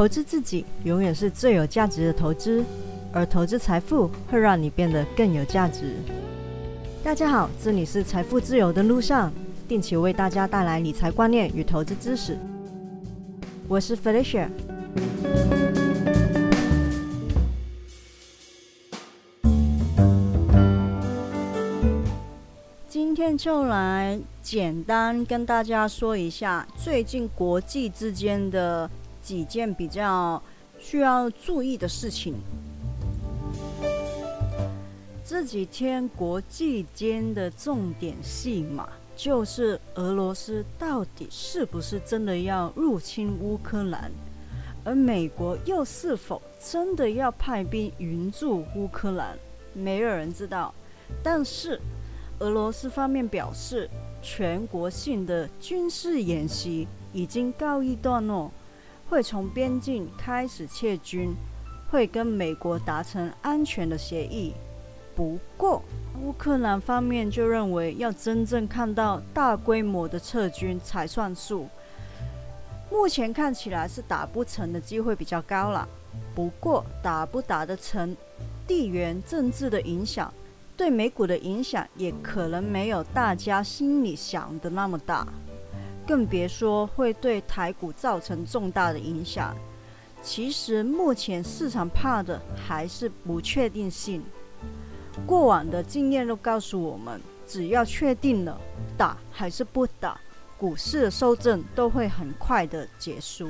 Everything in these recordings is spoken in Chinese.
投资自己永远是最有价值的投资，而投资财富会让你变得更有价值。大家好，这里是财富自由的路上，定期为大家带来理财观念与投资知识。我是 Felicia。今天就来简单跟大家说一下最近国际之间的几件比较需要注意的事情。这几天国际间的重点戏码就是俄罗斯到底是不是真的要入侵乌克兰，而美国又是否真的要派兵援助乌克兰，没有人知道。但是俄罗斯方面表示，全国性的军事演习已经告一段落，会从边境开始撤军，会跟美国达成安全的协议。不过，乌克兰方面就认为要真正看到大规模的撤军才算数。目前看起来是打不成的机会比较高了。不过，打不打得成，地缘政治的影响。对美股的影响也可能没有大家心里想的那么大，更别说会对台股造成重大的影响。其实目前市场怕的还是不确定性。过往的经验都告诉我们，只要确定了打还是不打，股市的收正都会很快的结束。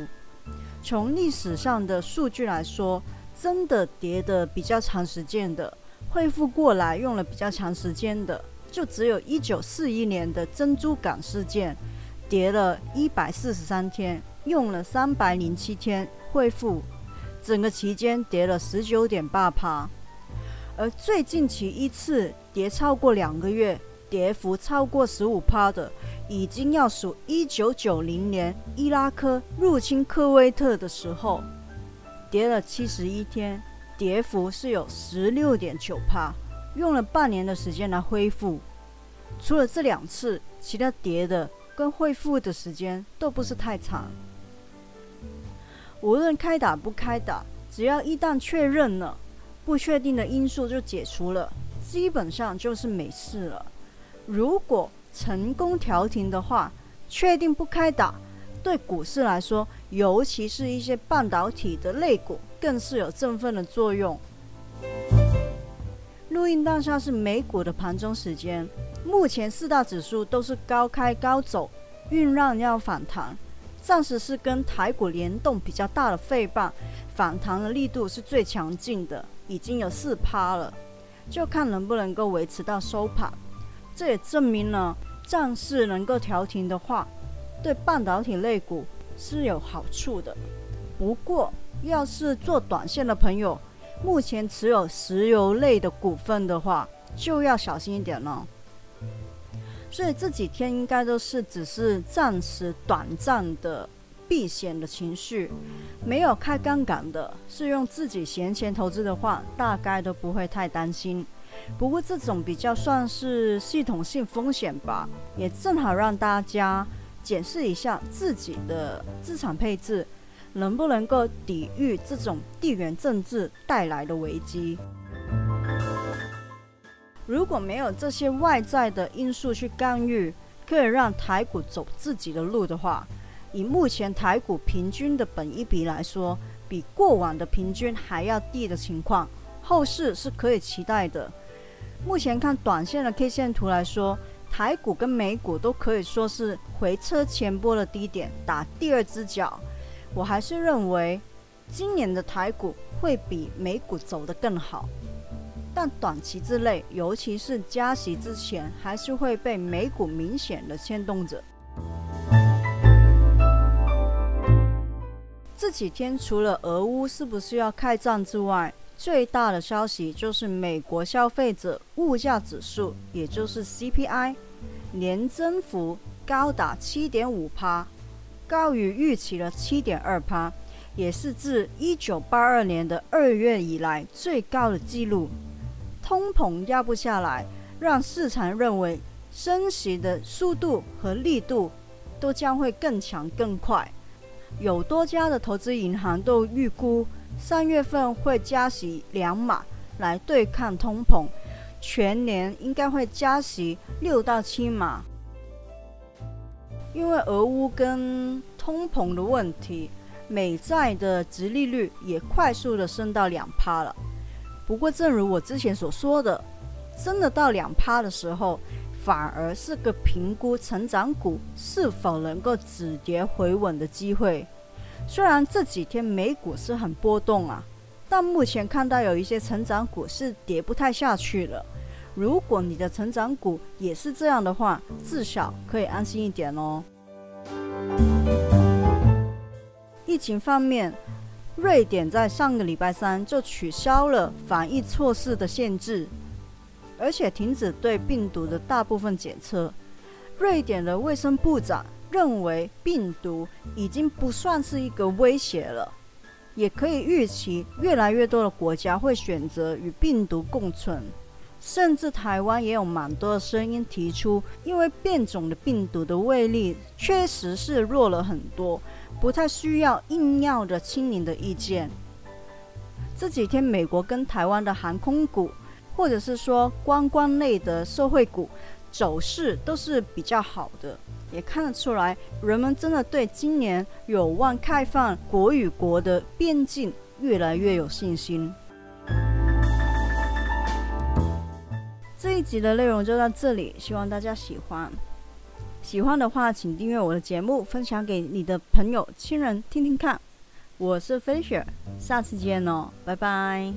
从历史上的数据来说，真的跌的比较长时间的。恢复过来用了比较长时间的，就只有一九四一年的珍珠港事件，跌了一百四十三天，用了三百零七天恢复，整个期间跌了十九点八趴。而最近期一次跌超过两个月，跌幅超过十五趴的，已经要数一九九零年伊拉克入侵科威特的时候，跌了七十一天。跌幅是有十六点九趴，用了半年的时间来恢复。除了这两次，其他跌的跟恢复的时间都不是太长。无论开打不开打，只要一旦确认了，不确定的因素就解除了，基本上就是没事了。如果成功调停的话，确定不开打。对股市来说，尤其是一些半导体的类股，更是有振奋的作用。录音当下是美股的盘中时间，目前四大指数都是高开高走，酝酿要反弹。暂时是跟台股联动比较大的费棒，反弹的力度是最强劲的，已经有四趴了，就看能不能够维持到收盘。这也证明了，战事能够调停的话。对半导体类股是有好处的，不过要是做短线的朋友，目前持有石油类的股份的话，就要小心一点了。所以这几天应该都是只是暂时短暂的避险的情绪，没有开杠杆的，是用自己闲钱投资的话，大概都不会太担心。不过这种比较算是系统性风险吧，也正好让大家。检视一下自己的资产配置，能不能够抵御这种地缘政治带来的危机？如果没有这些外在的因素去干预，可以让台股走自己的路的话，以目前台股平均的本一比来说，比过往的平均还要低的情况，后市是可以期待的。目前看短线的 K 线图来说。台股跟美股都可以说是回撤前波的低点，打第二只脚。我还是认为今年的台股会比美股走得更好，但短期之内，尤其是加息之前，还是会被美股明显的牵动着。这几天除了俄乌是不是要开战之外，最大的消息就是美国消费者物价指数，也就是 CPI，年增幅高达七点五帕，高于预期的七点二帕，也是自一九八二年的二月以来最高的纪录。通膨压不下来，让市场认为升息的速度和力度都将会更强更快。有多家的投资银行都预估三月份会加息两码来对抗通膨，全年应该会加息六到七码。因为俄乌跟通膨的问题，美债的值利率也快速的升到两趴了。不过，正如我之前所说的，真的到两趴的时候，反而是个评估成长股是否能够止跌回稳的机会。虽然这几天美股是很波动啊，但目前看到有一些成长股是跌不太下去了。如果你的成长股也是这样的话，至少可以安心一点哦。疫情方面，瑞典在上个礼拜三就取消了防疫措施的限制，而且停止对病毒的大部分检测。瑞典的卫生部长认为病毒已经不算是一个威胁了，也可以预期越来越多的国家会选择与病毒共存。甚至台湾也有蛮多的声音提出，因为变种的病毒的威力确实是弱了很多，不太需要硬要的清零的意见。这几天美国跟台湾的航空股，或者是说观光类的社会股走势都是比较好的，也看得出来人们真的对今年有望开放国与国的边境越来越有信心。这一集的内容就到这里，希望大家喜欢。喜欢的话，请订阅我的节目，分享给你的朋友、亲人听听看。我是飞雪，下次见哦，拜拜。